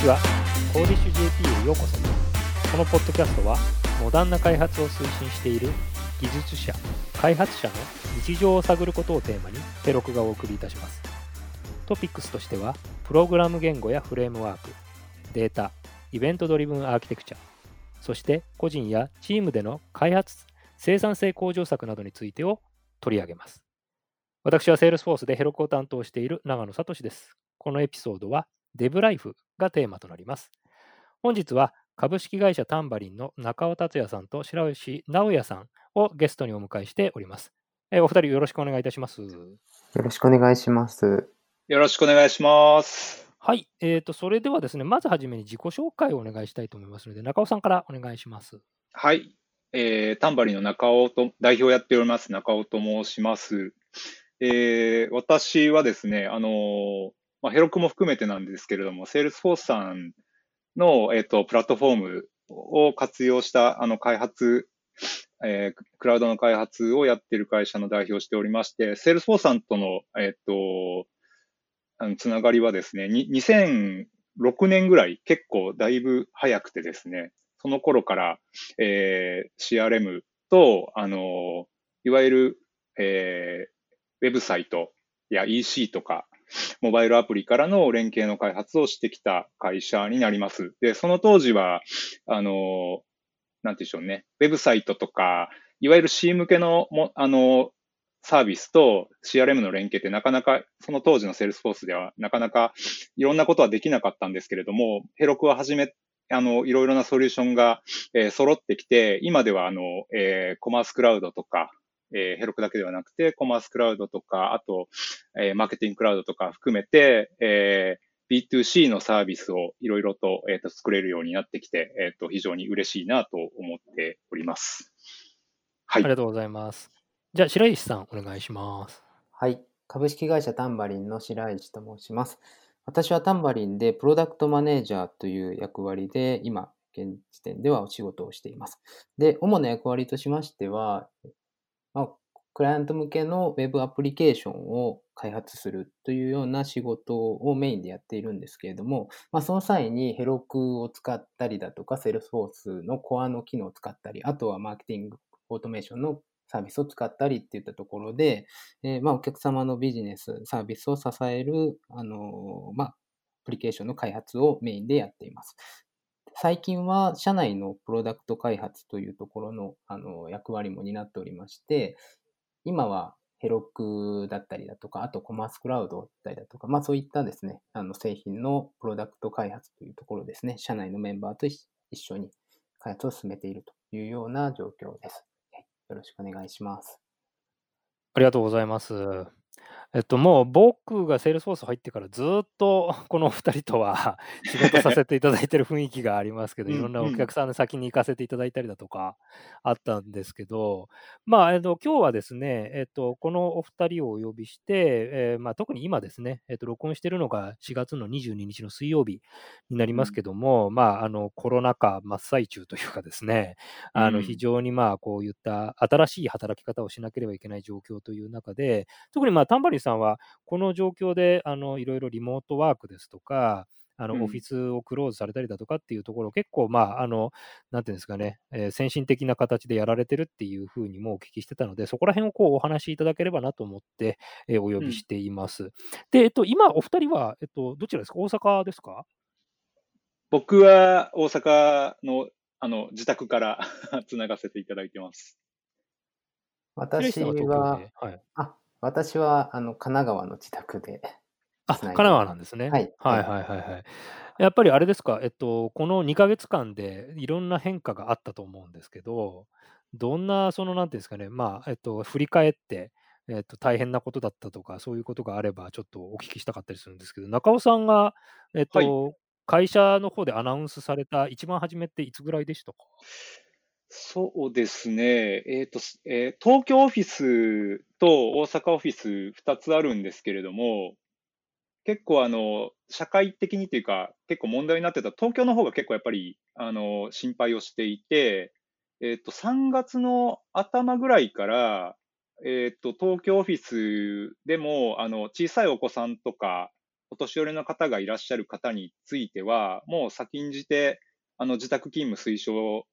ちは。コーディッシュ JP へようこそ。このポッドキャストは、モダンな開発を推進している技術者、開発者の日常を探ることをテーマに、テロクがお送りいたします。トピックスとしては、プログラム言語やフレームワーク、データ、イベントドリブンアーキテクチャ、そして個人やチームでの開発、生産性向上策などについてを取り上げます。私は Salesforce でヘロクを担当している長野聡です。このエピソードは DevLife がテーマとなります。本日は株式会社タンバリンの中尾達也さんと白石直也さんをゲストにお迎えしております。えーお二人よろしくお願いいたします。よろしくお願いします。よろしくお願いします。はい、えー、とそれではですね、まずはじめに自己紹介をお願いしたいと思いますので、中尾さんからお願いします。はい。えー、タンバリンの中尾と、代表をやっております、中尾と申します。えー、私はですね、あのーまあ、 Heroku も含めてなんですけれども、セールスフォースさんの、えっ、と、プラットフォームを活用した、あの、開発、えークラウドの開発をやっている会社の代表をしておりまして、セールスフォースさんとの、えっ、と、あのつながりはですね、2006年ぐらい、結構だいぶ早くてですね、その頃から、えー CRM と、あの、いわゆる、えーウェブサイトや EC とか、モバイルアプリからの連携の開発をしてきた会社になります。で、その当時は、あの、なんていうんでしょうね、ウェブサイトとか、いわゆる C 向けのも、あの、サービスと CRM の連携ってなかなか、その当時のセールスフォースではなかなかいろんなことはできなかったんですけれども、 Heroku は始め、あの、いろいろなソリューションが、えー揃ってきて、今ではあの、えーコマースクラウドとか、えーヘロクだけではなくて、コマースクラウドとか、あと、えーマーケティングクラウドとか含めて、えー B2C のサービスをいろいろと,、えーと作れるようになってきて、えーと非常に嬉しいなと思っております。はいあり。がとうございます。じゃあ、白石さん、お願いします。はい。株式会社タンバリンの白石と申します。私はタンバリンでプロダクトマネージャーという役割で今、現時点ではお仕事をしています。で、主な役割としましては、まあ、クライアント向けのウェブアプリケーションを開発するというような仕事をメインでやっているんですけれども、まあ、その際にヘロクを使ったりだとか、セルスフォースのコアの機能を使ったり、あとはマーケティング、オートメーションのサービスを使ったりっていったところで、えーまあ、お客様のビジネス、サービスを支える、あのーまあ、アプリケーションの開発をメインでやっています。最近は社内のプロダクト開発というところの、あの役割も担っておりまして、今はヘロクだったりだとか、あとコマースクラウドだったりだとか、まあそういったですね、あの製品のプロダクト開発というところですね、社内のメンバーと一緒に開発を進めているというような状況です。よろしくお願いします。ありがとうございます。えっと、もう僕がセールスフォース入ってからずっと このお二人とは 仕事させていただいてる雰囲気がありますけど、うんいろんなうん。お客さんの先に行かせていただいたりだとかあったんですけど、まあ、えっと、今日はですね、えっと、このお二人をお呼びして、えーまあ、特に今ですね、えっと、録音しているのが4月の22日の水曜日になりますけども、まあ、あの、コロナ禍真っ最中というかですね、あのうん非常にまあこういった新しい働き方をしなければいけない状況という中で、特にまあタンバリンさんはこの状況であのいろいろリモートワークですとか、あうんのオフィスをクローズされたりだとかっていうところ、結構、まあ、あの、なんていうんですかね、えー先進的な形でやられてるっていうふうにもお聞きしてたので、そこら辺をこうお話しいただければなと思って、えーお呼びしています。で、えっと、今、お二人は、えっと、どちらですか？大阪ですか？僕は大阪のあの自宅から つながせていただいてます。私は東、京で？はい。あ、私は、あの、神奈川の自宅で、あ、神奈川なんですね。はい。はいはいはいはい。やっぱりあれですか、えっと、この2ヶ月間でいろんな変化があったと思うんですけど、どんな、その、なんていうんですかね、まあ、えっと、振り返って、えっと、大変なことだったとか、そういうことがあれば、ちょっとお聞きしたかったりするんですけど、中尾さんが、えっと、会社の方でアナウンスされた一番初めっていつぐらいでしたか？そうですね。えっと、えー東京オフィスと大阪オフィス2つあるんですけれども、結構あの、社会的にというか、結構問題になってた東京の方が結構やっぱり、あの、心配をしていて、えっと、3月の頭ぐらいから、えっと、東京オフィスでも、あの、小さいお子さんとか、お年寄りの方がいらっしゃる方については、もう先んじて、あの、自宅勤務推奨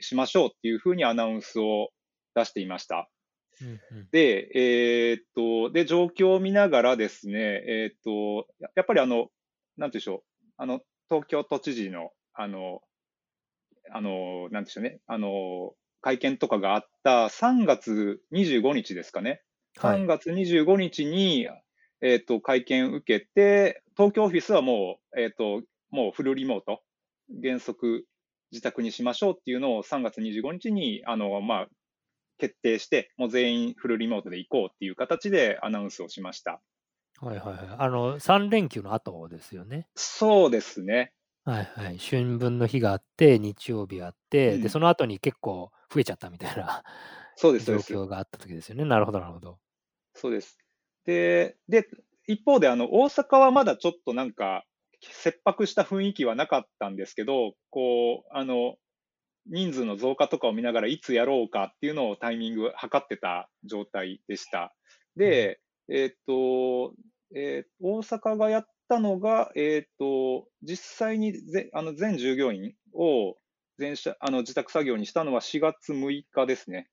しましょうっていうふうにアナウンスを出していました。うんうんで、えーっと、で、状況を見ながらですね、えーっと、ややっぱりあの、なんていうんでしょう、あの、東京都知事の、あの、あの、なんでしょうね、あの、会見とかがあった3月25日ですかね。はい3月25日に、えーっと、会見受けて、東京オフィスはもう、えーっと、もうフルリモート、原則自宅にしましょうっていうのを3月25日に、あの、まあ、決定して、もう全員フルリモートで行こうっていう形でアナウンスをしました。はいはいはい。あの、3連休の後ですよね。そうですね。はいはい。春分の日があって、日曜日あって、うんで、その後に結構増えちゃったみたいな そうです、状。況があった時ですよね。なるほど、なるほど。そうです。で、で、一方で、あの、大阪はまだちょっとなんか、切迫した雰囲気はなかったんですけど、こう、あの、人数の増加とかを見ながらいつやろうかっていうのをタイミング測ってた状態でした。で、えーっと、えー大阪がやったのが、えーっと、実際にぜあの全従業員を全社あの自宅作業にしたのは4月6日ですね。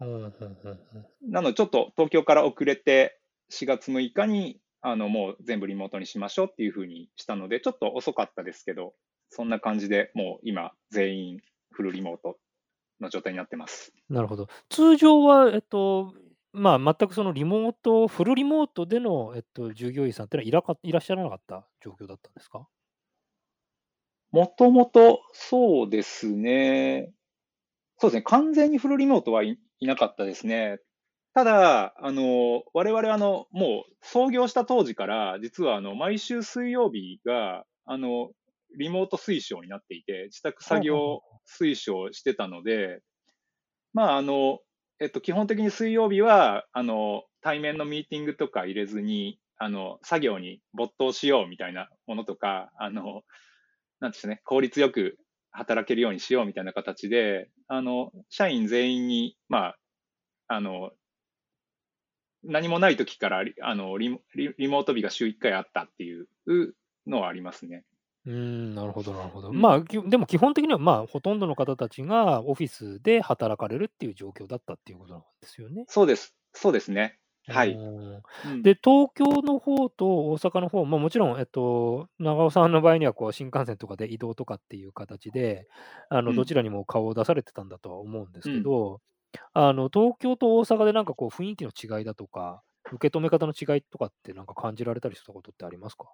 うんうんうんうんなので、ちょっと東京から遅れて、4月6日に、あの、もう全部リモートにしましょうっていうふうにしたので、ちょっと遅かったですけど、そんな感じでもう今、全員フルリモートの状態になってます。なるほど。通常は、えっと、まあ、全くそのリモート、フルリモートでの、えっと、従業員さんってのはいらかいらっしゃらなかった状況だったんですか？もともと、そうですね。そうですね。完全にフルリモートはい、いなかったですね。ただ、あの、我々、あの、もう創業した当時から、実は、あの、毎週水曜日が、あの、リモート推奨になっていて、自宅作業推奨してたので、まあ、あの、えっと、基本的に水曜日は、あの、対面のミーティングとか入れずに、あの、作業に没頭しようみたいなものとか、あの、なんですね、効率よく働けるようにしようみたいな形で、あの、社員全員に、まあ、あの、何もない時からリあのリモリリモート日が週1回あったっていうのはありますね。うーん、なるほど、なるほど。うんまあ、きでも基本的には、まあ、ほとんどの方たちがオフィスで働かれるっていう状況だったっていうことなんですよね。そうです。そうですね。はい。で、東京の方と大阪の方、まあ、もちろん、えっと、長尾さんの場合にはこう新幹線とかで移動とかっていう形で、あのうんどちらにも顔を出されてたんだとは思うんですけど、あの東京と大阪でなんかこう雰囲気の違いだとか、受け止め方の違いとかってなんか感じられたりしたことってありますか？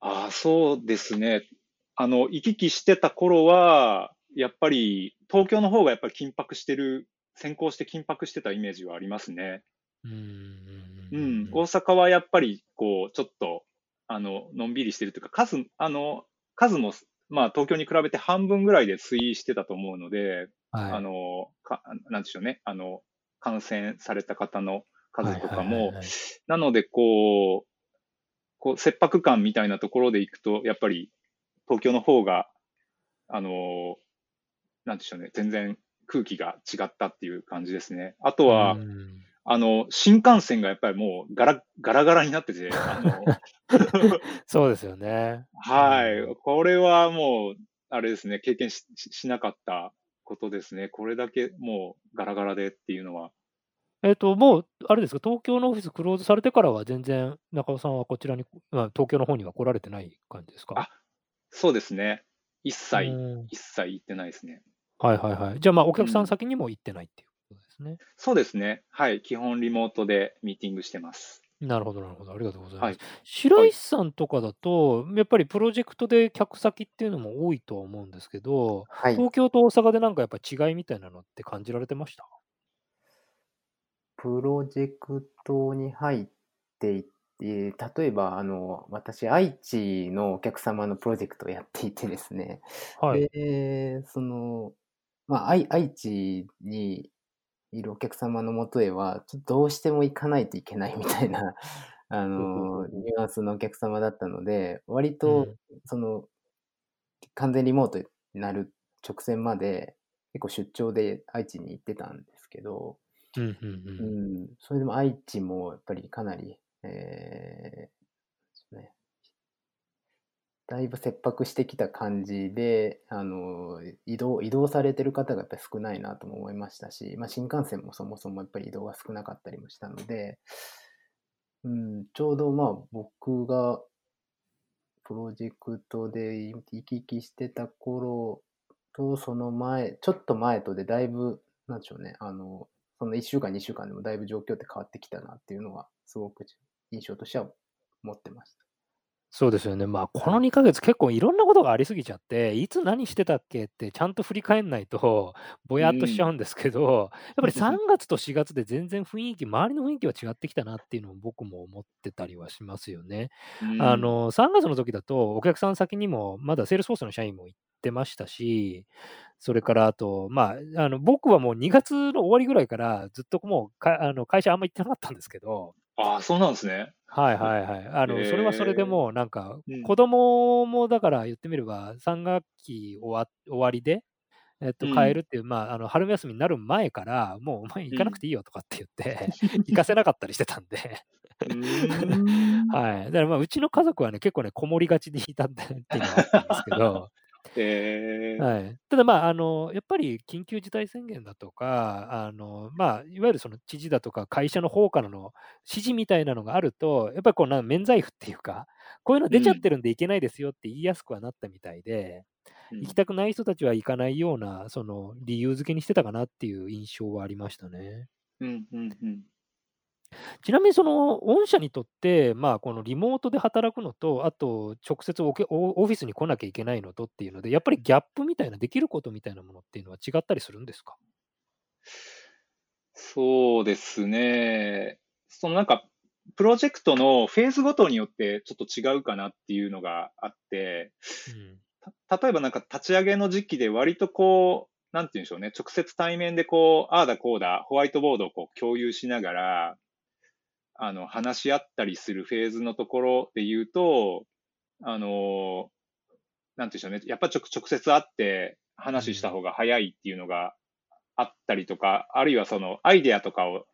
ああ、そうですね。あの、行き来してた頃は、やっぱり東京の方がやっぱり緊迫してる、先行して緊迫してたイメージはありますね。うーんうん、大阪はやっぱり、こう、ちょっと、あの、のんびりしてるというか、数、あの、数も、まあ、東京に比べて半分ぐらいで推移してたと思うので、はい。あの、か、なんでしょうね、あの、感染された方の数とかもはい、なので、こう、こう、切迫感みたいなところで行くと、やっぱり、東京の方が、あの、なんでしょうね、全然空気が違ったっていう感じですね。あとは、うんあの、新幹線がやっぱりもうガラガラガラになってて、そうですよね。はい。これはもう、あれですね、経験しししなかったことですね。これだけもうガラガラでっていうのは。えっと、もう、あれですか、東京のオフィスクローズされてからは全然、中尾さんはこちらに、まあ東京の方には来られてない感じですか？あそうですね。一切、うん一切行ってないですね。はいはいはい。じゃあ、まあ、お客さうんん先にも行ってないっていうですね。そうですね。はい。基本リモートでミーティングしてます。なるほど、なるほど。ありがとうございます。はい白石さんとかだと、やっぱりプロジェクトで客先っていうのも多いとは思うんですけど、はい。東京と大阪でなんかやっぱ違いみたいなのって感じられてました？プロジェクトに入っていて、例えば、あの、私、愛知のお客様のプロジェクトをやっていてですね、はい。で、その、まあ、愛愛知にいるお客様のもとへは、ちょっとどうしても行かないといけないみたいな、あの、ニュアンスのお客様だったので、割と、その、完全リモートになる直前まで、結構出張で愛知に行ってたんですけど、うんうんう。うん。ん、それでも愛知もやっぱりかなりえだいぶ切迫してきた感じで、あの、移動、移動されてる方がやっぱり少ないなとも思いましたし、まあ、新幹線もそもそもやっぱり移動が少なかったりもしたので、うん、ちょうどまあ僕がプロジェクトで行き来してた頃と、その前、ちょっと前とでだいぶ、なんでしょうね、あの、その1週間、2週間でもだいぶ状況って変わってきたなっていうのは、すごく印象としては持ってました。そうですよね。まあ、この2ヶ月結構いろんなことがありすぎちゃって、いつ何してたっけってちゃんと振り返んないと、ぼやっとしちゃうんですけど、やっぱり3月と4月で全然雰囲気、周りの雰囲気は違ってきたなっていうのを僕も思ってたりはしますよね。あの、3月の時だと、お客さん先にも、まだセールスフォースの社員も行ってましたし、それからあと、まあ、あの僕はもう2月の終わりぐらいからずっともうかあの会社あんま行ってなかったんですけど、ああ、そうなんですね。はいはいはい。あの、それはそれでもうなんか、子供もだから言ってみれば、3学期終わ終わりで、えっと、帰るっていう、まあ、あの、春休みになる前から、もうお前行かなくていいよとかって言って、行かせなかったりしてたんではい。だからまあ、うちの家族はね、結構ね、こもりがちでいたっていうのはあったんですけど、えはい。ただ、まあ、あの、やっぱり緊急事態宣言だとか、あの、まあ、いわゆるその知事だとか会社の方からの指示みたいなのがあると、やっぱりこうな免罪符っていうか、こういうの出ちゃってるんでいけないですよって言いやすくはなったみたいで、行きたくない人たちは行かないような、その理由付けにしてたかなっていう印象はありましたね。うんうんうん。ちなみにその御社にとって、まあ、このリモートで働くのと、あと直接オフィスに来なきゃいけないのとっていうので、やっぱりギャップみたいな、できることみたいなものっていうのは違ったりするんですか？そうですね。そのなんか、プロジェクトのフェーズごとによってちょっと違うかなっていうのがあって、うん、例えばなんか立ち上げの時期で割とこう、なんて言うんでしょうね、直接対面でこう、ああだこうだ、ホワイトボードをこう共有しながら、あの、話し合ったりするフェーズのところで言うと、あの、なんていうんでしょうね。やっぱ直直接会って話した方が早いっていうのがあったりとか、あるいはそのアイデアとかを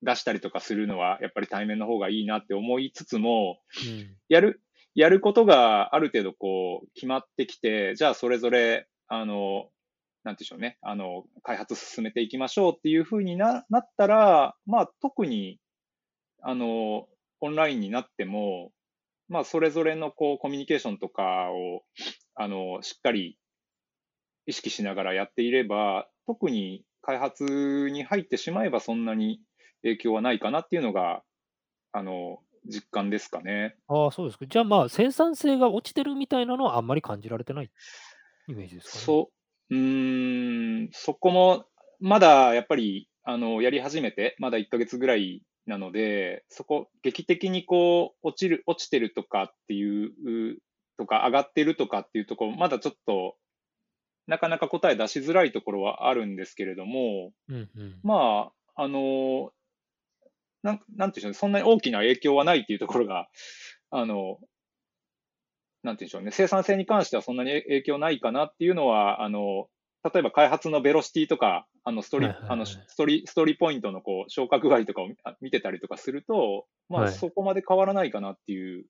出したりとかするのはやっぱり対面の方がいいなって思いつつも、うん、やる、やることがある程度こう決まってきて、じゃあそれぞれ、あの、なんでしょうね、あの、開発進めていきましょうっていうふうにななったら、まあ特にあの、オンラインになっても、まあ、それぞれのこうコミュニケーションとかを、あの、しっかり意識しながらやっていれば、特に開発に入ってしまえばそんなに影響はないかなっていうのが、あの、実感ですかね。ああ、そうですか。じゃあまあ、生産性が落ちてるみたいなのはあんまり感じられてないイメージですかね。そう、うん、そこも、まだやっぱり、あの、やり始めて、まだ1ヶ月ぐらいなので、そこ、劇的にこう、落ちる、落ちてるとかっていう、とか、上がってるとかっていうところ、まだちょっと、なかなか答え出しづらいところはあるんですけれども、うんうん、まあ、あの、なん、なんていうんでしょうね、そんなに大きな影響はないっていうところが、あの、なんていうんでしょうね、生産性に関してはそんなに影響ないかなっていうのは、あの、例えば開発のベロシティとか、あのストーリー、あのストーリー、ストーリーポイントのこう消化具合とかを見てたりとかすると、まあそこまで変わらないかなっていう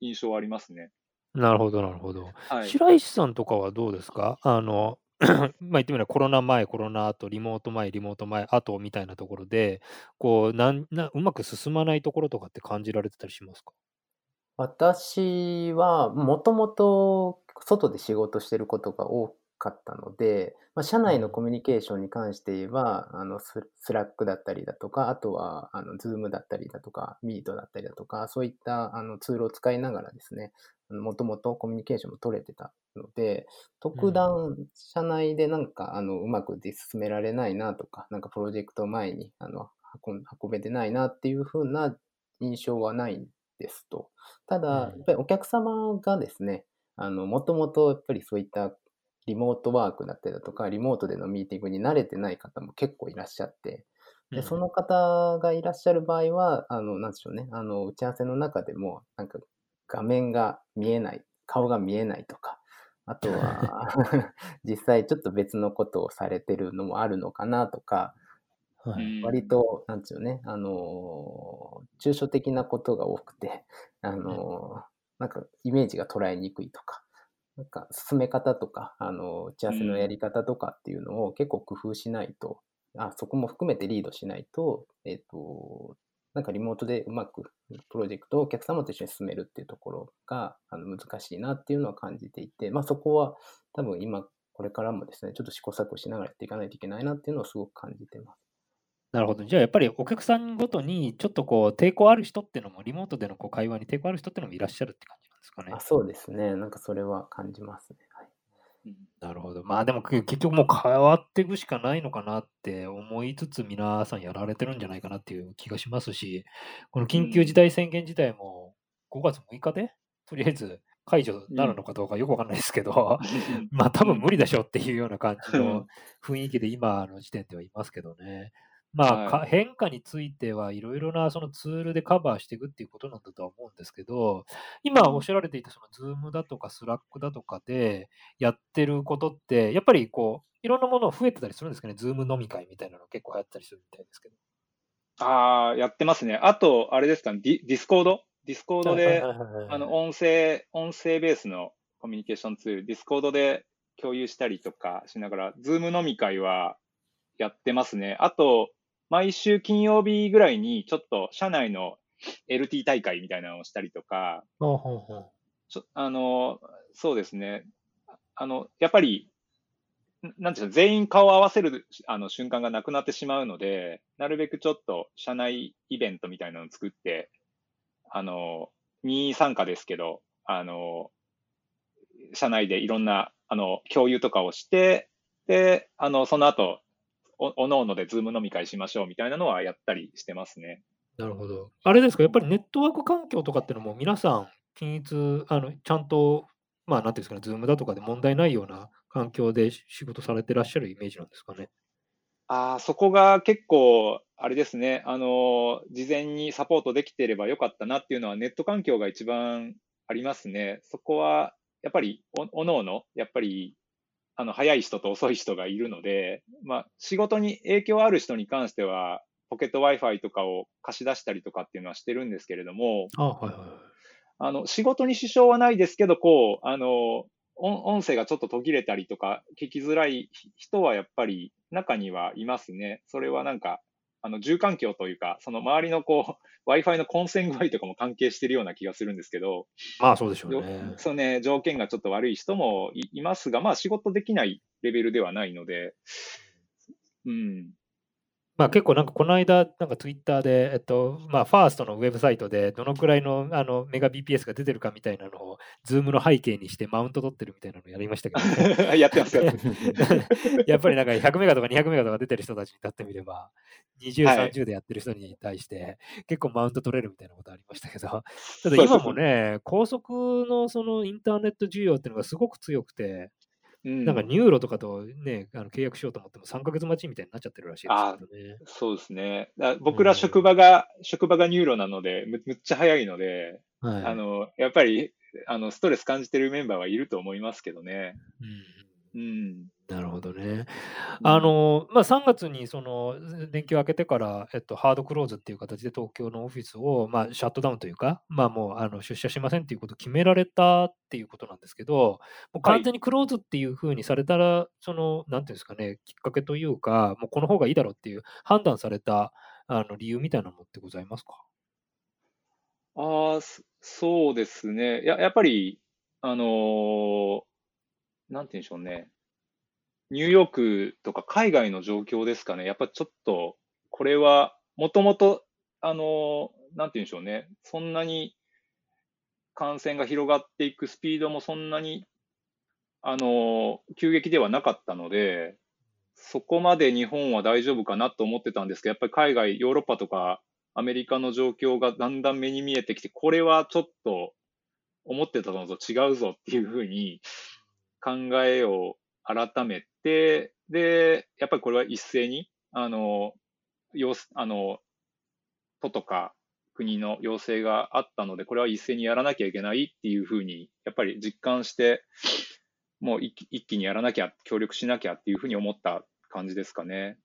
印象はありますね。なるほど、なるほど。はい、白石さんとかはどうですか？あの、まあ言ってみればコロナ前、コロナ後、リモート前、リモート前、後みたいなところで、こうなんな、うまく進まないところとかって感じられてたりしますか？私はもともと外で仕事してることが多かったので、まあ、社内のコミュニケーションに関して言えば、あのス、スラックだったりだとか、あとは、あの、ズームだったりだとか、ミートだったりだとか、そういったあのツールを使いながらですね、もともとコミュニケーションも取れてたので、特段、社内でなんか、あの、うまく進められないなとか、なんかプロジェクト前に、あの、運運べてないなっていう風な印象はないんですと。ただ、やっぱりお客様がですね、あの、もともとやっぱりそういったリモートワークだったりだとか、リモートでのミーティングに慣れてない方も結構いらっしゃって、で、その方がいらっしゃる場合は、あの、なんでしょうね、あの、打ち合わせの中でも、なんか画面が見えない、顔が見えないとか、あとは 実際ちょっと別のことをされてるのもあるのかなとか、はうん割と、なんつうのね、あのー抽象的なことが多くて、あのーなんかイメージが捉えにくいとか、なんか進め方とか、あの打ち合わせのやり方とかっていうのを結構工夫しないと、あそこも含めてリードしないと、えっ、と、なんかリモートでうまくプロジェクトをお客様と一緒に進めるっていうところがあの難しいなっていうのは感じていて、まあそこは多分今これからもですね、ちょっと試行錯誤しながらやっていかないといけないなっていうのをすごく感じてます。なるほど。じゃあやっぱりお客さんごとにちょっとこう抵抗ある人っていうのも、リモートでのこう会話に抵抗ある人っていうのもいらっしゃるって感じですかねあ。そうですね。なんかそれは感じますね。はい。うんなるほど。まあでもけ結局もう変わっていくしかないのかなって思いつつ皆さんやられてるんじゃないかなっていう気がしますし、この緊急事態宣言自体も5月6日でとりあえず解除になるのかどうかよくわかんないですけど、まあ多分無理でしょっていうような感じの雰囲気で今の時点ではいますけどね。まあ、はいか変化についてはいろいろなそのツールでカバーしていくっていうことなんだとは思うんですけど、今おっしゃられていたその Zoom だとか Slack だとかでやってることって、やっぱりこう、いろんなもの増えてたりするんですかね？Zoom 飲み会みたいなの結構流行ったりするみたいですけど。ああ、やってますね。あと、あれですかね、ディディスコード？ディスコードで、あの、音声、音声ベースのコミュニケーションツール、ディスコードで共有したりとかしながら、ズーム飲み会はやってますね。あと、毎週金曜日ぐらいに、ちょっと社内の LT 大会みたいなのをしたりとか、ほうほうほうあの、そうですね。あの、やっぱり、んなんていうの、全員顔を合わせるあの瞬間がなくなってしまうので、なるべくちょっと社内イベントみたいなのを作って、あの、任意参加ですけど、あの、社内でいろんな、あの、共有とかをして、で、あの、その後、お、おのおのでズーム飲み会しましょうみたいなのはやったりしてますね。なるほど。あれですか、やっぱりネットワーク環境とかっていうのも皆さん、均一、あの、ちゃんと、まあ、なんていうんですかね、ズームだとかで問題ないような環境で仕事されてらっしゃるイメージなんですかね？ああ、そこが結構、あれですね、あの、事前にサポートできてればよかったなっていうのは、ネット環境が一番ありますね。そこは、やっぱり、お、おのおの、やっぱり、あの、早い人と遅い人がいるので、まあ、仕事に影響ある人に関しては、ポケット Wi-Fi とかを貸し出したりとかっていうのはしてるんですけれども、あはいはいはい。あの、仕事に支障はないですけど、こう、あの、音音声がちょっと途切れたりとか、聞きづらい人はやっぱり中にはいますね。それはなんか、あの、住環境というか、その周りのこう、Wi-Fi の混線具合とかも関係してるような気がするんですけど、まあそうでしょうよね。そうね、条件がちょっと悪い人もいいますが、まあ仕事できないレベルではないので、うん。まあ結構なんかこの間、なんかツイッターで、えっと、まあファーストのウェブサイトでどのくらいのあのメガ BPS が出てるかみたいなのを、ズームの背景にしてマウント取ってるみたいなのやりましたけど、ね、やってます、やっぱりなんか100メガとか200メガとか出てる人たちにとってみれば、20、はい。30でやってる人に対して結構マウント取れるみたいなことありましたけど、ただ今もね、高速のそのインターネット需要っていうのがすごく強くて、うんなんか NURO とかとね、あの契約しようと思っても3ヶ月待ちみたいになっちゃってるらしいですね。そうですね。だ僕ら職場が、職場が NURO なので、むむっちゃ早いので、はい、あの、やっぱり、あの、ストレス感じてるメンバーはいると思いますけどね。うんうん。なるほどね。あの、まあ、3月にその連休明けてから、えっと、ハードクローズっていう形で東京のオフィスを、まあ、シャットダウンというか、まあ、もうあの出社しませんっていうことを決められたっていうことなんですけど、もう完全にクローズっていうふうにされたら、その、なんていうんですかね、きっかけというか、もうこの方がいいだろうっていう判断されたあの理由みたいなのってございますか？ああ、そそうですね。や、やっぱり、あのーなんて言うんでしょうね。ニューヨークとか海外の状況ですかね。やっぱちょっと、これは、もともと、あのなんて言うんでしょうね。そんなに感染が広がっていくスピードもそんなに、あの急激ではなかったので、そこまで日本は大丈夫かなと思ってたんですけど、やっぱり海外、ヨーロッパとかアメリカの状況がだんだん目に見えてきて、これはちょっと思ってたのと違うぞっていうふうに考えを改めで、で、やっぱりこれは一斉に、あの、要、あの、都とか国の要請があったので、これは一斉にやらなきゃいけないっていうふうに、やっぱり実感して、もう一気にやらなきゃ、協力しなきゃっていうふうに思った感じですかね。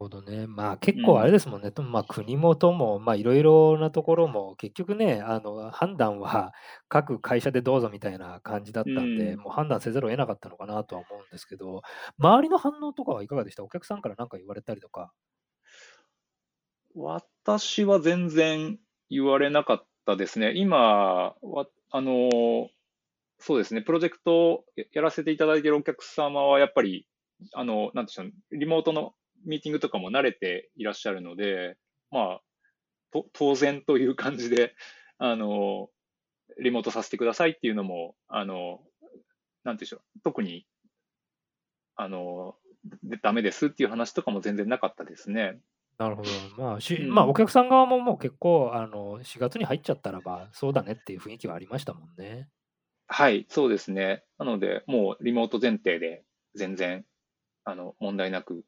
ほどね。まあ結構あれですもんね。とまあ国もとも、まあいろいろなところも、結局ね、あの判断は 各会社でどうぞみたいな感じだったんで、うんもう判断せざるを得なかったのかなとは思うんですけど、周りの反応とかはいかがでした？お客さんから何か言われたりとか。私は全然言われなかったですね。今は、あの、そうですね、プロジェクトをややらせていただいているお客様は、やっぱり、あの、なんでしょう、リモートのミーティングとかも慣れていらっしゃるので、まあ、と当然という感じで、あの、リモートさせてくださいっていうのも、あの、なんていうんでしょう、特に、あの、でダメですっていう話とかも全然なかったですね。なるほど。まあ、しうんまあ、お客さん側ももう結構、あの、4月に入っちゃったらば、そうだねっていう雰囲気はありましたもんね。はい、そうですね。なので、もうリモート前提で全然、あの、問題なく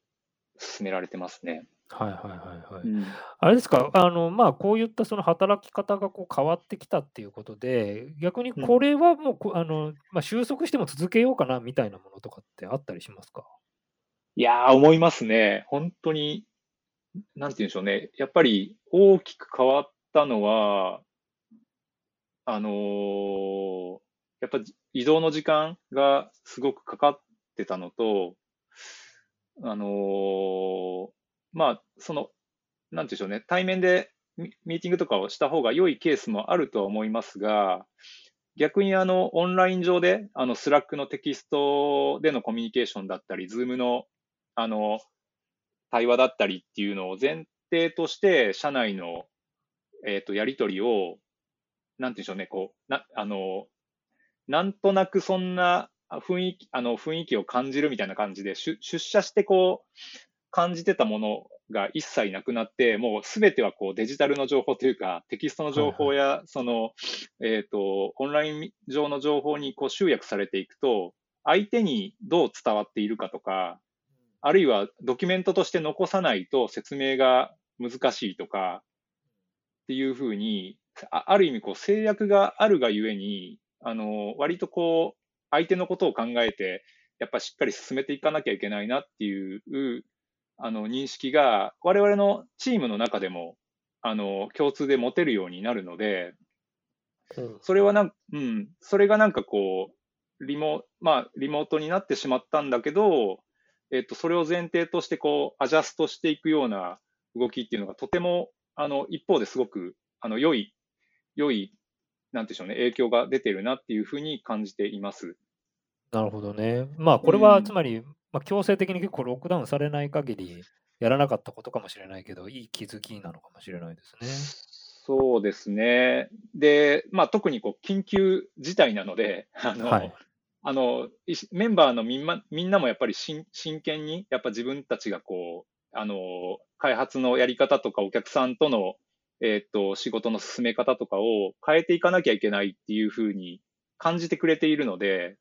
進められてますね。はいはいはいはい。うんあれですか、あの、まあ、こういったその働き方がこう変わってきたっていうことで、逆にこれはもうこ、あの、まあ、収束しても続けようかなみたいなものとかってあったりしますか？いやー、思いますね。本当に、なんて言うんでしょうね。やっぱり大きく変わったのは、あのーやっぱ移動の時間がすごくかかってたのと、あのーまあ、その、なんて言うんでしょうね。対面でミーティングとかをした方が良いケースもあるとは思いますが、逆にあの、オンライン上で、あの、スラックのテキストでのコミュニケーションだったり、ズームの、あの、対話だったりっていうのを前提として、社内の、えっ、と、やりとりを、なんて言うんでしょうね、こう、な、あの、なんとなくそんな雰囲気、あの、雰囲気を感じるみたいな感じで、出出社してこう、感じてたものが一切なくなって、もうすべてはこうデジタルの情報というか、テキストの情報や、その、えっ、と、オンライン上の情報にこう集約されていくと、相手にどう伝わっているかとか、あるいはドキュメントとして残さないと説明が難しいとか、っていうふうに、あある意味こう制約があるがゆえに、あの、割とこう、相手のことを考えて、やっぱしっかり進めていかなきゃいけないなっていう、あの、認識が、我々のチームの中でも、あの、共通で持てるようになるので、それはなん、うん、それがなんかこう、リモ、まあ、リモートになってしまったんだけど、えっと、それを前提としてこう、アジャストしていくような動きっていうのがとても、あの、一方ですごく、あの、良い、良い、なんでしょうね、影響が出てるなっていうふうに感じています。なるほどね。まあ、これうんはつまり、まあ、強制的に結構ロックダウンされない限り、やらなかったことかもしれないけど、いい気づきなのかもしれないですね。そうですね。で、まあ、特にこう、緊急事態なので、あの、はい。あの、メンバーのみんなみんなもやっぱり真真剣に、やっぱ自分たちがこう、あの、開発のやり方とかお客さんとの、えっと、仕事の進め方とかを変えていかなきゃいけないっていうふうに感じてくれているので、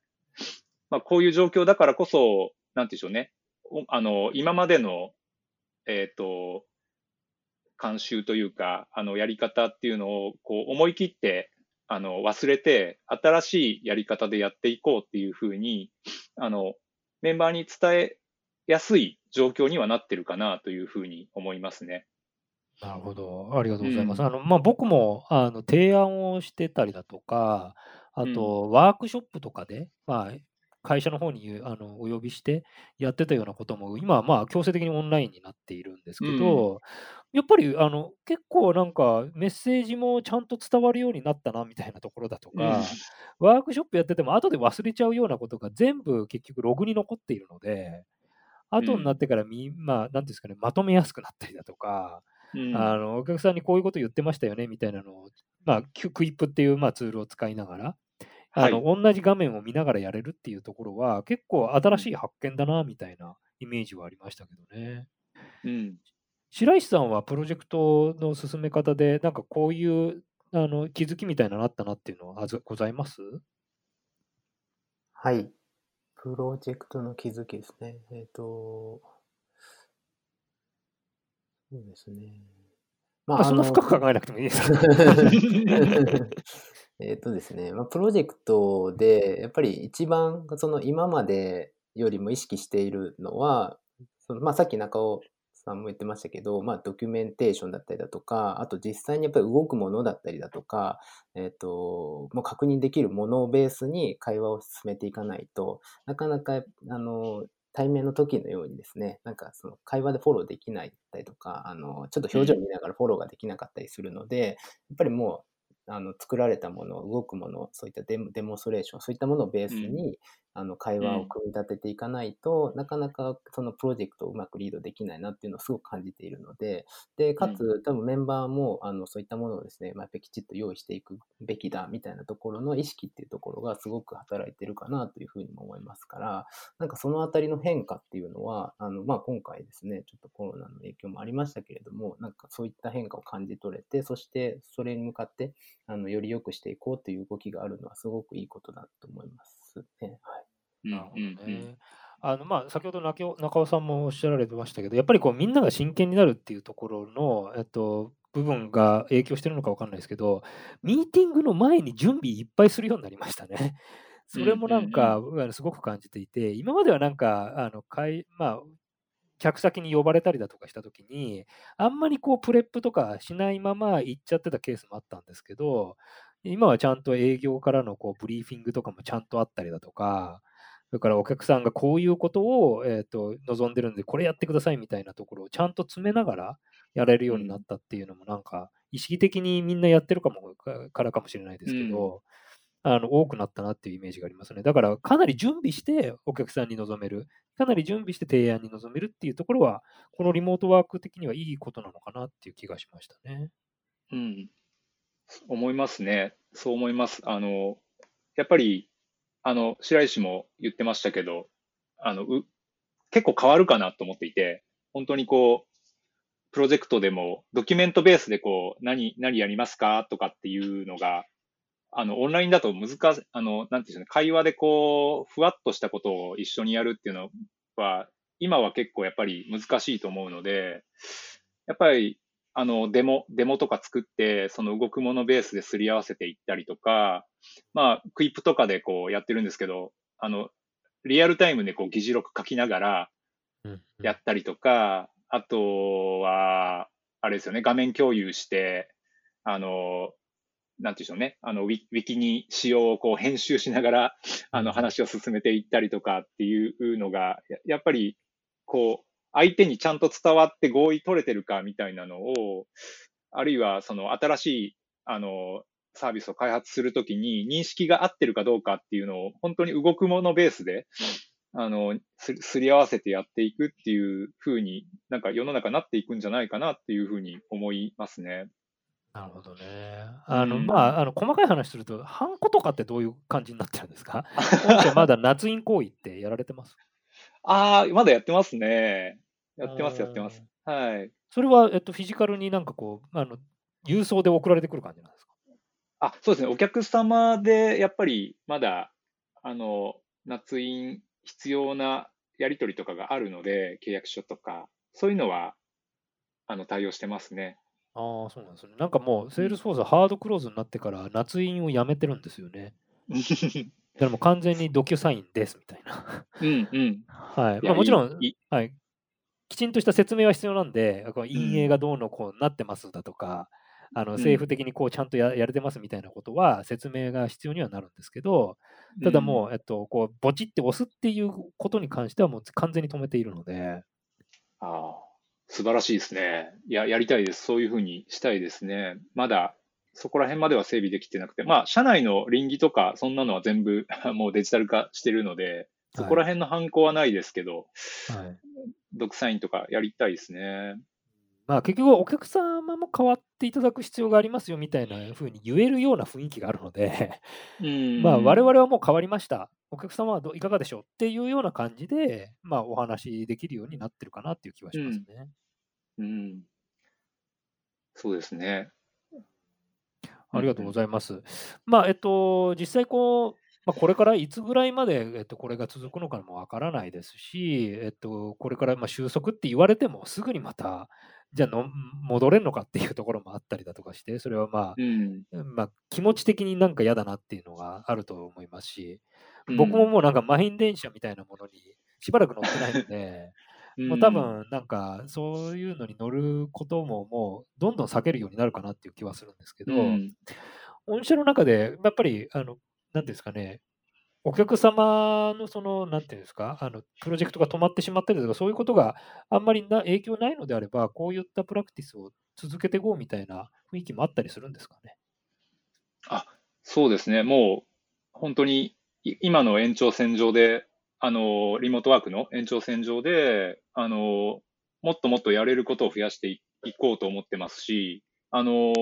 まあ、こういう状況だからこそ、なんていうんでしょうね。おあの、今までの、えっと、慣習というか、あの、やり方っていうのを、こう、思い切って、あの、忘れて、新しいやり方でやっていこうっていうふうに、あの、メンバーに伝えやすい状況にはなってるかなというふうに思いますね。なるほど。ありがとうございます。うんあの、まあ、僕も、あの、提案をしてたりだとか、あと、ワークショップとかで、まあ、会社の方にあのお呼びしてやってたようなことも、今はまあ強制的にオンラインになっているんですけど、やっぱりあの結構なんかメッセージもちゃんと伝わるようになったなみたいなところだとか、ワークショップやってても後で忘れちゃうようなことが全部結局ログに残っているので、後になってからみ、まあ、なんですかね、まとめやすくなったりだとか、うん。あのお客さんにこういうこと言ってましたよねみたいなのを、まあ、ククイップっていう、まあ、ツールを使いながら、あの同じ画面を見ながらやれるっていうところは、結構新しい発見だなみたいなイメージはありましたけどね。うん。白石さんはプロジェクトの進め方で、なんかこういうあの気づきみたいなのあったなっていうのはあずございます？はい。プロジェクトの気づきですね。えっ、と、そうですね。ままあ、そんなの深く考えなくてもいいですか えっとですね、まあ、プロジェクトで、やっぱり一番、その今までよりも意識しているのは、そのまあ、さっき中尾さんも言ってましたけど、まあ、ドキュメンテーションだったりだとか、あと実際にやっぱり動くものだったりだとか、えっ、と、もう確認できるものをベースに会話を進めていかないと、なかなか、あの、対面の時のようにですね、なんかその会話でフォローできないったりとか、あの、ちょっと表情見ながらフォローができなかったりするので、やっぱりもう、あの作られたもの、動くもの、そういったデモデモンストレーション、そういったものをベースに、あの会話を組み立てていかないと、なかなかそのプロジェクトをうまくリードできないなっていうのをすごく感じているので、で、かつ、多分メンバーも、あの、そういったものをですね、まあ、やっぱりきちっと用意していくべきだ、みたいなところの意識っていうところがすごく働いてるかなというふうにも思いますから、なんかそのあたりの変化っていうのは、あの、まあ、今回ですね、ちょっとコロナの影響もありましたけれども、なんかそういった変化を感じ取れて、そしてそれに向かって、あの、より良くしていこうという動きがあるのはすごくいいことだと思いますね。はい。うんなるほどうんうんね。あのまあ、先ほど中尾さんもおっしゃられてましたけど、やっぱりこうみんなが真剣になるっていうところの、えっと、部分が影響してるのかわかんないですけど、ミーティングの前に準備いっぱいするようになりましたね。それもなんか、僕はすごく感じていて、今まではなんか、あの会まあ、客先に呼ばれたりだとかしたときに、あんまりこうプレップとかしないまま行っちゃってたケースもあったんですけど、今はちゃんと営業からのこうブリーフィングとかもちゃんとあったりだとか、それからお客さんがこういうことを、えー、と望んでるんで、これやってくださいみたいなところをちゃんと詰めながらやれるようになったっていうのも、なんか意識的にみんなやってるかもかからかもしれないですけど、あの多くなったなっていうイメージがありますね。だからかなり準備してお客さんに臨める、かなり準備して提案に臨めるっていうところは、このリモートワーク的にはいいことなのかなっていう気がしましたね。うん。思いますね。そう思います。あの、やっぱり、あの、白石も言ってましたけど、あの、う、結構変わるかなと思っていて、本当にこう、プロジェクトでも、ドキュメントベースでこう、何、何やりますかとかっていうのが、あの、オンラインだと難しい、あの、なんていうんでしょうね、会話でこう、ふわっとしたことを一緒にやるっていうのは、今は結構やっぱり難しいと思うので、やっぱり、あの、デモ、デモとか作って、その動くものベースですり合わせていったりとか、まあ、クイップとかでこうやってるんですけど、あの、リアルタイムでこう議事録書きながらうんやったりとか、あとは、あれですよね、画面共有して、あの、なんていうんでしょうね、あの、ウィキに仕様をこう編集しながら、あの、話を進めていったりとかっていうのが、ややっぱり、こう、相手にちゃんと伝わって合意取れてるかみたいなのを、あるいはその新しい、あの、サービスを開発するときに認識が合ってるかどうかっていうのを本当に動くものベースで、あの、すすり合わせてやっていくっていうふうになんか世の中なっていくんじゃないかなっていうふうに思いますね。なるほどね。あの、うんまあ、あの、細かい話すると、ハンコとかってどういう感じになってるんですか？まだ夏印行為ってやられてます？ああ、まだやってますね。やってます、やってます。はい。それは、えっと、フィジカルになんかこう、あの、郵送で送られてくる感じなんですか？あ、そうですね。お客様で、やっぱり、まだ、あの、夏印必要なやり取りとかがあるので、契約書とか、そういうのは、あの、対応してますね。ああ、そうなんですね。なんかもう、セールスフォースはハードクローズになってから、捺印をやめてるんですよね。だからもう完全にドキュサインですみたいな。うんうん。はい。まあ、もちろん、はい。きちんとした説明は必要なんで、こう印うん影がどうのこうなってますだとか、あのうん政府的にこうちゃんとややれてますみたいなことは説明が必要にはなるんですけど、ただもう、えっと、こう、ボチって押すっていうことに関してはもう完全に止めているので、ああ、素晴らしいですね。いや、やりたいです。そういうふうにしたいですね。まだ、そこら辺までは整備できてなくて、まあ、社内の臨機とか、そんなのは全部 もうデジタル化してるので、そこら辺のハンコはないですけど、はい。ドクサインとかやりたいですね。まあ結局お客様も変わっていただく必要がありますよみたいな風に言えるような雰囲気があるので、うん。まあ我々はもう変わりました。お客様はどういかがでしょうっていうような感じで、まあお話できるようになってるかなっていう気はしますね。うん。そうですね。ありがとうございます。まあ、えっと、実際こう、まあ、これからいつぐらいまで、えっと、これが続くのかもわからないですし、えっと、これからまあ収束って言われても、すぐにまた、じゃあの戻れるのかっていうところもあったりだとかして、それはまうん。あ、まあ、気持ち的になんか嫌だなっていうのがあると思いますし、僕ももうなんか満員電車みたいなものにしばらく乗ってないので、もう多分なんかそういうのに乗ることももうどんどん避けるようになるかなっていう気はするんですけど、うん。御社の中でやっぱり、あの、なんていうんですかね、お客様のその、なんていうんですか、あの、プロジェクトが止まってしまったりとか、そういうことがあんまりな影響ないのであれば、こういったプラクティスを続けていこうみたいな雰囲気もあったりするんですかね？あ、そうですね。もう、本当に、今の延長線上で、あの、リモートワークの延長線上で、あの、もっともっとやれることを増やしていこうと思ってますし、あの、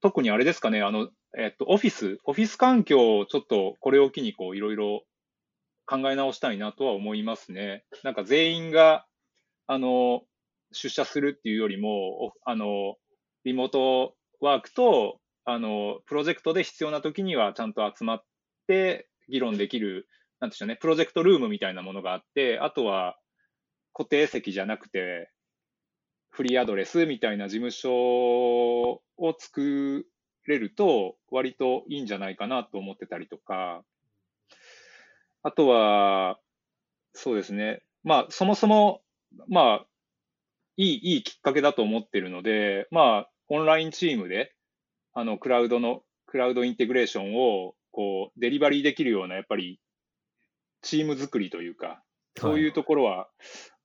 特にあれですかね、あの、えっと、オフィス、オフィス環境をちょっとこれを機にこう、いろいろ考え直したいなとは思いますね。なんか全員が、あの、出社するっていうよりも、あの、リモートワークと、あの、プロジェクトで必要な時にはちゃんと集まって議論できる、なんでしょうね、プロジェクトルームみたいなものがあって、あとは固定席じゃなくて、フリーアドレスみたいな事務所を作れると、割といいんじゃないかなと思ってたりとか、あとは、そうですね、まあ、そもそも、まあ、いい、いいきっかけだと思ってるので、まあ、オンラインチームで、あの、クラウドの、クラウドインテグレーションを、こう、デリバリーできるような、やっぱり、チーム作りというか、そういうところは、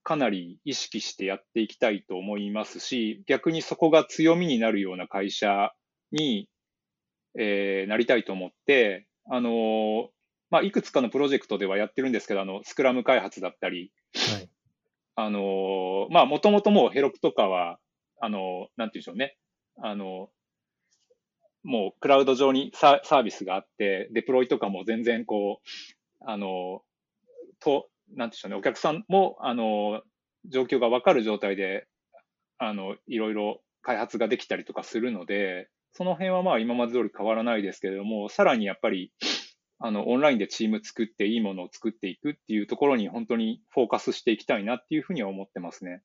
かなり意識してやっていきたいと思いますし、逆にそこが強みになるような会社に、えーなりたいと思って、あのーまあ、いくつかのプロジェクトではやってるんですけど、あの、スクラム開発だったり、はい。あのーまあ、もともともうヘロクとかは、あのーなんていうんでしょうね。あのーもうクラウド上にササービスがあって、デプロイとかも全然こう、あのーと、なんていうんでしょうね。お客さんも、あのー状況がわかる状態で、あの、いろいろ開発ができたりとかするので、その辺はまあ今まで通り変わらないですけれども、さらにやっぱり、あの、オンラインでチーム作っていいものを作っていくっていうところに本当にフォーカスしていきたいなっていうふうには思ってますね。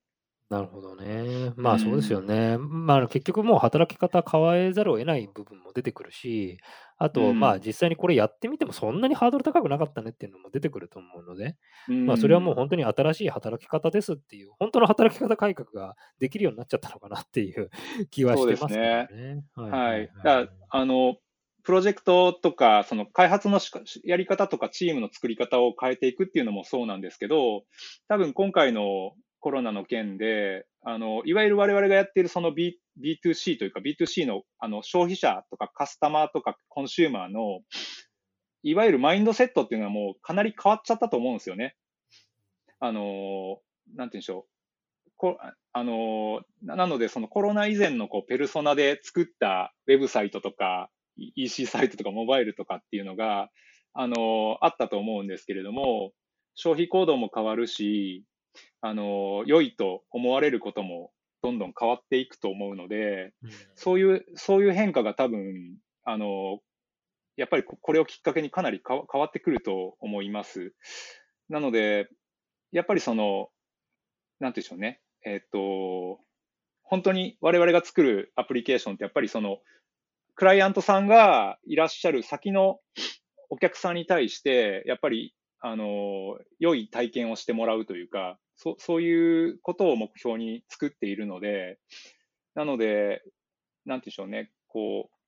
なるほどね。まあそうですよね。まああの結局もう働き方変えざるを得ない部分も出てくるし、あとうんまあ実際にこれやってみてもそんなにハードル高くなかったねっていうのも出てくると思うので、まあそれはもう本当に新しい働き方ですっていう、本当の働き方改革ができるようになっちゃったのかなっていう 気はしてますけどね。はいはい。だからあの、プロジェクトとか、その開発のしかやり方とかチームの作り方を変えていくっていうのもそうなんですけど、多分今回のコロナの件で、あの、いわゆる我々がやっているその B、B2C というか B2C のあの消費者とかカスタマーとかコンシューマーの、いわゆるマインドセットっていうのはもうかなり変わっちゃったと思うんですよね。あの、なんて言うんでしょう。こあの、なので、そのコロナ以前のこうペルソナで作ったウェブサイトとか、EC サイトとかモバイルとかっていうのが、あの、あったと思うんですけれども、消費行動も変わるし、あの、良いと思われることもどんどん変わっていくと思うので、うんそういう、そういう変化が多分、あの、やっぱりここれをきっかけにかなり変わってくると思います。なので、やっぱりその、なんて言うんでしょうね。えっ、と、本当に我々が作るアプリケーションってやっぱりその、クライアントさんがいらっしゃる先のお客さんに対して、やっぱり、あの、良い体験をしてもらうというか、そそういうことを目標に作っているので、なので、なんて言うんでしょうね、こう、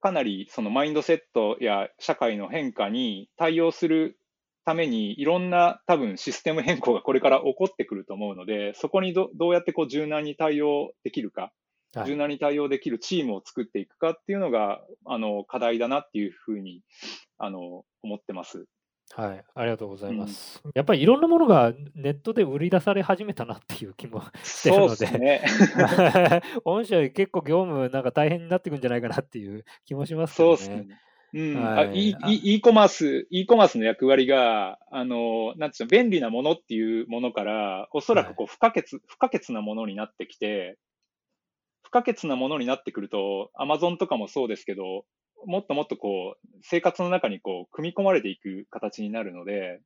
かなりそのマインドセットや社会の変化に対応するためにいろんな多分システム変更がこれから起こってくると思うので、そこにどどうやってこう柔軟に対応できるか、はい柔軟に対応できるチームを作っていくかっていうのが、あの、課題だなっていうふうに、あの、思ってます。はい、ありがとうございます。やっぱりいろんなものがネットで売り出され始めたなっていう気もしてるそうので、ね。御社結構業務なんか大変になっていくんじゃないかなっていう気もしますけどそうですねね。。うん、はいあ e あ e e コマース、e コマースの役割が、あの、なんていうの、便利なものっていうものから、おそらくこう不可欠、不可欠なものになってきて、不可欠なものになってくると、アマゾンとかもそうですけど、もっともっとこう、生活の中にこう、組み込まれていく形になるので、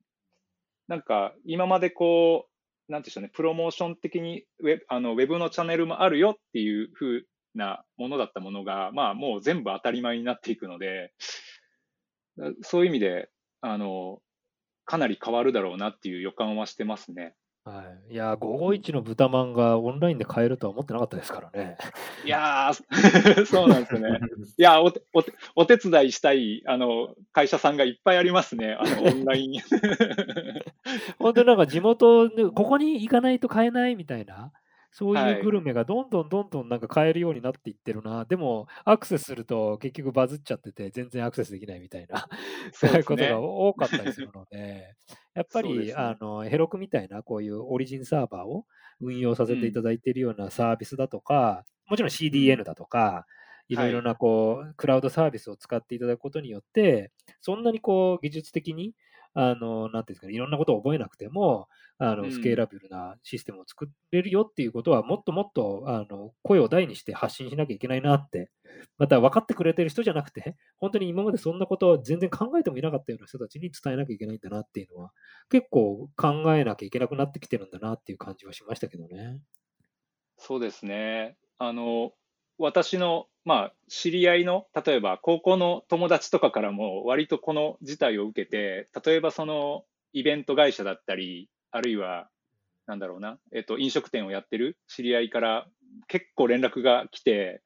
なんか、今までこう、なんていうんでしょうね、プロモーション的にウェあのウェブのチャンネルもあるよっていう風なものだったものが、まあもう全部当たり前になっていくので、そういう意味で、あの、かなり変わるだろうなっていう予感はしてますね。はい。いやー、551の豚まんがオンラインで買えるとは思ってなかったですからね。いやー、そうなんですよね。いやーお手お手、お手伝いしたいあの会社さんがいっぱいありますね、あの オンライン。本当になんか地元で、ここに行かないと買えないみたいな、そうはい。いうグルメがどんどんどんどんなんか買えるようになっていってるな。でも、アクセスすると結局バズっちゃってて、全然アクセスできないみたいな、そうですことがね。多かったりするので、やっぱり、ね。あのヘロクみたいなこういうオリジンサーバーを運用させていただいているようなサービスだとか、もちろん CDN だとか、いろいろなこう、クラウドサービスを使っていただくことによって、そんなにこう技術的に、あの、なんていうんですかね、いろんなことを覚えなくても、あの、うんスケーラブルなシステムを作れるよっていうことは、もっともっと、あの、声を大にして発信しなきゃいけないなって、また分かってくれてる人じゃなくて、本当に今までそんなことを全然考えてもいなかったような人たちに伝えなきゃいけないんだなっていうのは、結構考えなきゃいけなくなってきてるんだなっていう感じはしましたけどね。そうですね。あの、私の、まあ、知り合いの、例えば高校の友達とかからも、割とこの事態を受けて、例えばそのイベント会社だったり、あるいは、なんだろうな、えっと、飲食店をやってる知り合いから結構連絡が来て、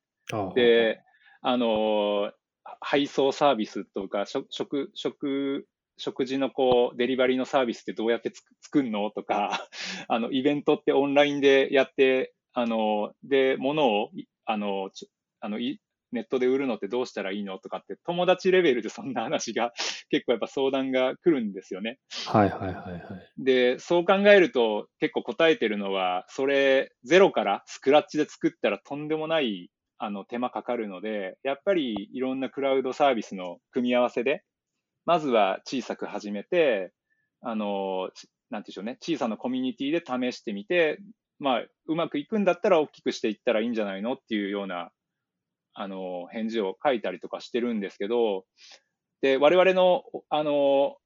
で、あの、配送サービスとか、食、食、食、食事のこう、デリバリーのサービスってどうやってつく作るのとか、あの、イベントってオンラインでやって、あの、で、物を、いあの、ちあの、いネットで売るのってどうしたらいいのとかって、友達レベルでそんな話が 結構やっぱ相談が来るんですよね。はいはいはいはい。で、そう考えると結構答えてるのは、それゼロからスクラッチで作ったらとんでもないあの手間かかるので、やっぱりいろんなクラウドサービスの組み合わせで、まずは小さく始めて、あの、ちなんていうんでしょうね、小さなコミュニティで試してみて、まあ、うまくいくんだったら大きくしていったらいいんじゃないのっていうような、あの、返事を書いたりとかしてるんですけど、で、我々の、あの、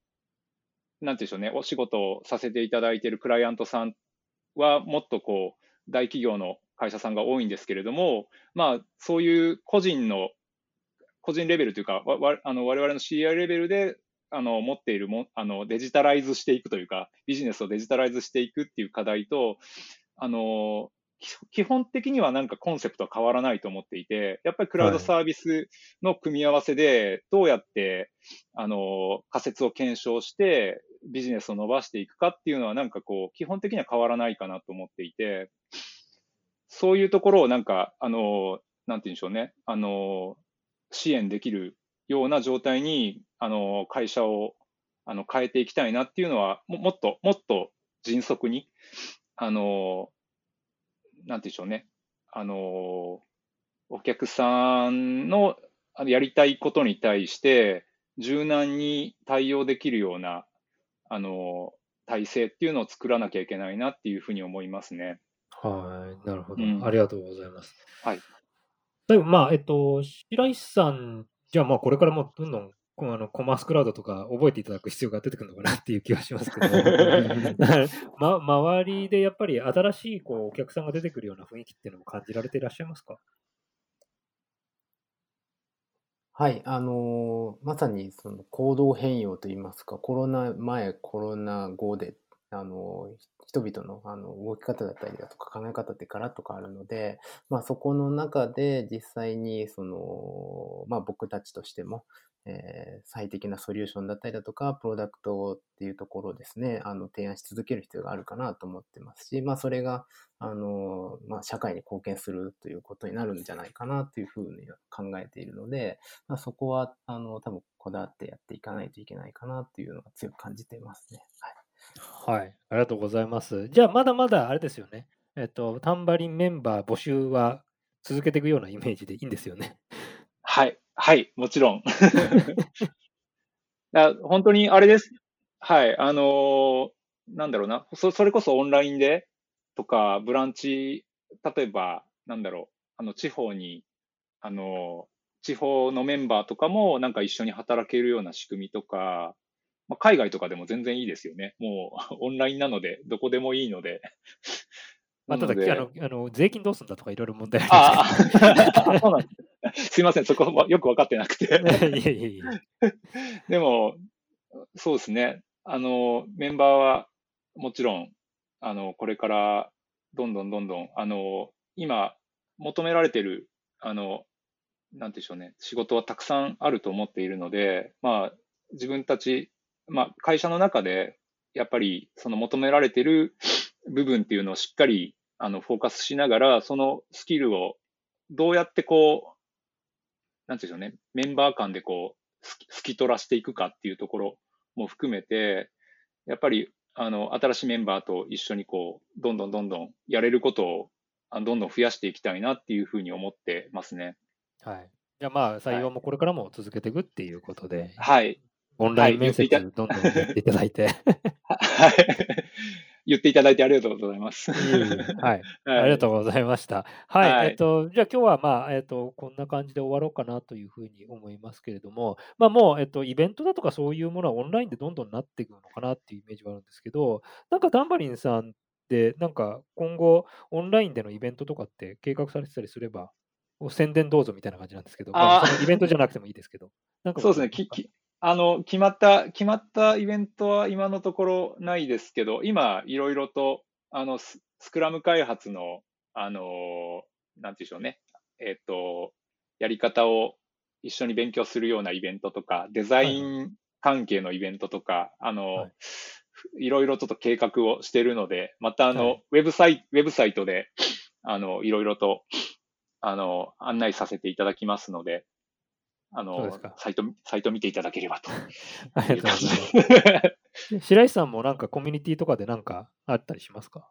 なんていうんでしょうね、お仕事をさせていただいているクライアントさんは、もっとこう、大企業の会社さんが多いんですけれども、まあ、そういう個人の、個人レベルというか、わわあの我々の CI レベルで、あの、持っているも、あの、デジタライズしていくというか、ビジネスをデジタライズしていくっていう課題と、あの、基本的にはなんかコンセプトは変わらないと思っていて、やっぱりクラウドサービスの組み合わせで、どうやって、あの、仮説を検証して、ビジネスを伸ばしていくかっていうのは、なんかこう、基本的には変わらないかなと思っていて、そういうところをなんか、あの、なんて言うんでしょうね、あの、支援できるような状態に、あの、会社を、あの、変えていきたいなっていうのは、ももっと、もっと迅速に、あの、なんて言うんでしょうね、あの、お客さんのやりたいことに対して、柔軟に対応できるような、あの、体制っていうのを作らなきゃいけないなっていうふうに思いますね。はい、なるほど。うんありがとうございます。はい。でもまあ、えっと、白石さん、じゃあまあ、これからもどんどん、あのコマースクラウドとか覚えていただく必要が出てくるのかなっていう気はしますけど、ま、周りでやっぱり新しいこうお客さんが出てくるような雰囲気っていうのも感じられていらっしゃいますか？はい、あのーまさにその行動変容といいますか、コロナ前、コロナ後で、あのー人々のあの動き方だったりだとか考え方ってガラッと変わるので、まあ、そこの中で実際にその、まあ、僕たちとしても、えー最適なソリューションだったりだとか、プロダクトっていうところをですね、あの提案し続ける必要があるかなと思ってますし、まあ、それがあのーまあ、社会に貢献するということになるんじゃないかなというふうに考えているので、まあ、そこは、あの、多分こだわってやっていかないといけないかなというのが強く感じていますね。はい。はい、ありがとうございます。じゃあ、まだまだあれですよね。えっと、タンバリンメンバー募集は続けていくようなイメージでいいんですよね。はい、はい、もちろん。だ本当にあれです。はい、あのーなんだろうな、そそれこそオンラインでとか、ブランチ、例えば、なんだろう、あの、地方に、あのー地方のメンバーとかもなんか一緒に働けるような仕組みとか、まあ、海外とかでも全然いいですよね。もうオンラインなので、どこでもいいので。まあ、ただあのあの、税金どうすんだとかいろいろ問題あありますけど あ、そうなんです。すいません、そこはよくわかってなくて。いえいえいえ。でも、そうですね。あの、メンバーはもちろん、あの、これからどんどんどんどん、あの、今求められてる、あの、なんでしょうね、仕事はたくさんあると思っているので、まあ、自分たち、まあ、会社の中で、やっぱり、その求められてる部分っていうのをしっかり、あの、フォーカスしながら、そのスキルをどうやってこう、なんていうんでしょうね、メンバー間でこう、透き取らしていくかっていうところも含めて、やっぱり、あの、新しいメンバーと一緒にこう、どんどんどんどんやれることを、どんどん増やしていきたいなっていうふうに思ってますね。はい。じゃあまあ、採用もこれからも続けていくっていうことで、はい。オンライン面接はいどんどんやっていただいて。はい。言っていただいてありがとうございます。はい。ありがとうございました。はい。はいえっと、じゃあ今日はまあ、えっと、こんな感じで終わろうかなというふうに思いますけれども、まあもう、えっと、イベントだとかそういうものはオンラインでどんどんなっていくのかなっていうイメージはあるんですけど、なんかダンバリンさんって、なんか今後、オンラインでのイベントとかって計画されてたりすれば、宣伝どうぞみたいな感じなんですけど、まあイベントじゃなくてもいいですけど。なんかそうですね。ききあの、決まった、決まったイベントは今のところないですけど、今、いろいろと、あの、ススクラム開発の、あの、なんていうんでしょうね。えっ、と、やり方を一緒に勉強するようなイベントとか、デザイン関係のイベントとか、あの、はい。いろいろちょっと計画をしているので、またあの、はい。ウェブサイト、ウェブサイトで、あの、いろいろと、あの、案内させていただきますので、あのサイト、サイト見ていただければと。ありがとうございます。白石さんもなんかコミュニティとかでなんかあったりしますか？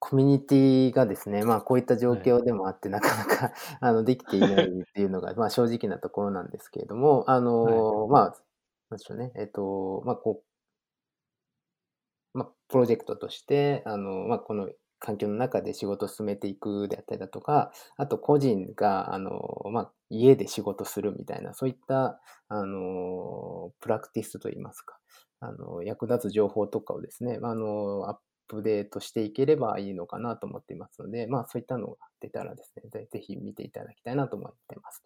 コミュニティがですね、まあこういった状況でもあって、なかなか あのできていないっていうのが、まあ正直なところなんですけれども、あの、まあ、なんでしょうね、えっと、まあこう、まあプロジェクトとして、あの、まあこの環境の中で仕事を進めていくであったりだとか、あと個人が、あの、まあ家で仕事するみたいな、そういった、あの、プラクティスといいますか、あの、役立つ情報とかをですね、あの、アップデートしていければいいのかなと思っていますので、まあそういったのが出たらですね、ぜぜひ見ていただきたいなと思っています。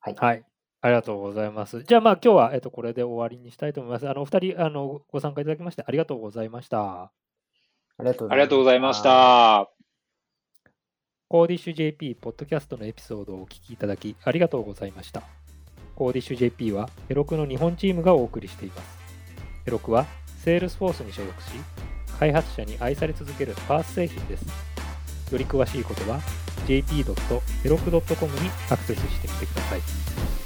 はい。はい。ありがとうございます。じゃあまあ今日は、えっと、これで終わりにしたいと思います。あの、お二人、あの、ご参加いただきましてありがとうございました。ありがとうございまし。た。コーディッシュ JP ポッドキャストのエピソードをお聞きいただきありがとうございました。コーディッシュ JP はヘロクの日本チームがお送りしています。ヘロクは Salesforce に所属し、開発者に愛され続ける PaaS 製品です。より詳しいことは jp.heroku.com にアクセスしてみてください。